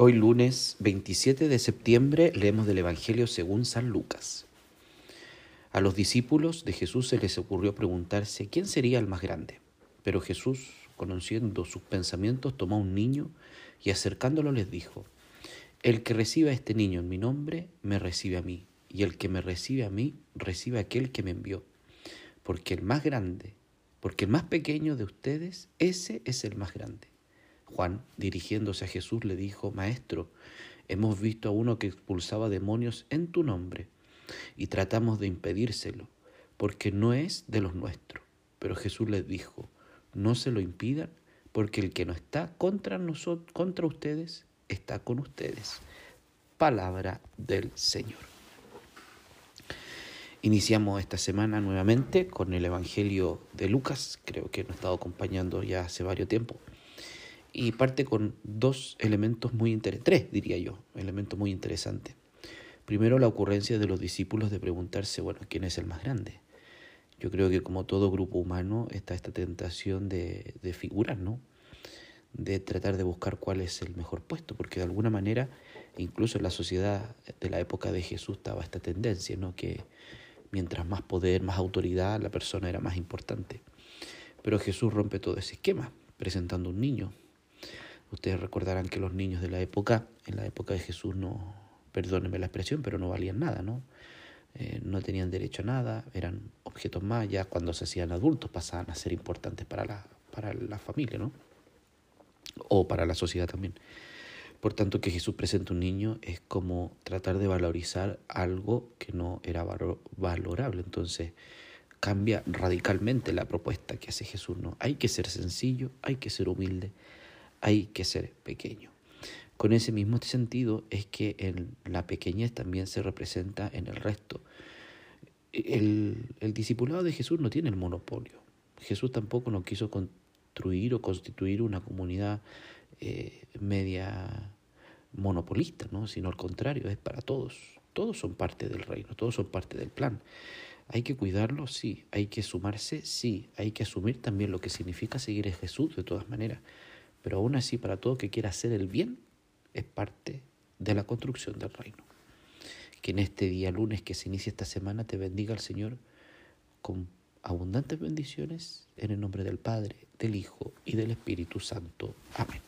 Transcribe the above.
Hoy lunes 27 de septiembre leemos del Evangelio según San Lucas. A los discípulos de Jesús se les ocurrió preguntarse quién sería el más grande. Pero Jesús, conociendo sus pensamientos, tomó un niño y acercándolo les dijo, El que reciba este niño en mi nombre, me recibe a mí, y el que me recibe a mí, recibe a aquel que me envió. Porque el más grande, porque el más pequeño de ustedes, ese es el más grande. Juan, dirigiéndose a Jesús, le dijo, Maestro, hemos visto a uno que expulsaba demonios en tu nombre y tratamos de impedírselo, porque no es de los nuestros. Pero Jesús les dijo, no se lo impidan, porque el que no está contra nosotros, contra ustedes, está con ustedes. Palabra del Señor. Iniciamos esta semana nuevamente con el Evangelio de Lucas, creo que nos ha estado acompañando ya hace varios tiempo y parte con dos elementos muy interesantes, tres diría yo, elementos muy interesantes. Primero, la ocurrencia de los discípulos de preguntarse, bueno, ¿quién es el más grande? Yo creo que como todo grupo humano está esta tentación de, de figurar, ¿no? De tratar de buscar cuál es el mejor puesto, porque de alguna manera, incluso en la sociedad de la época de Jesús estaba esta tendencia, ¿no? Que mientras más poder, más autoridad, la persona era más importante. Pero Jesús rompe todo ese esquema, presentando un niño, Ustedes recordarán que los niños de la época, en la época de Jesús, no, perdónenme la expresión, pero no valían nada, ¿no? Eh, no tenían derecho a nada, eran objetos más, ya cuando se hacían adultos pasaban a ser importantes para la, para la familia, ¿no? O para la sociedad también. Por tanto, que Jesús presente un niño es como tratar de valorizar algo que no era valorable. Entonces, cambia radicalmente la propuesta que hace Jesús, ¿no? Hay que ser sencillo, hay que ser humilde, hay que ser pequeño. Con ese mismo sentido es que en la pequeñez también se representa en el resto. El, el discipulado de Jesús no tiene el monopolio. Jesús tampoco no quiso construir o constituir una comunidad eh, media monopolista, ¿no? sino al contrario, es para todos. Todos son parte del reino, todos son parte del plan. ¿Hay que cuidarlo? Sí. ¿Hay que sumarse? Sí. Hay que asumir también lo que significa seguir a Jesús de todas maneras pero aún así para todo que quiera hacer el bien es parte de la construcción del reino. Que en este día lunes que se inicia esta semana te bendiga el Señor con abundantes bendiciones en el nombre del Padre, del Hijo y del Espíritu Santo. Amén.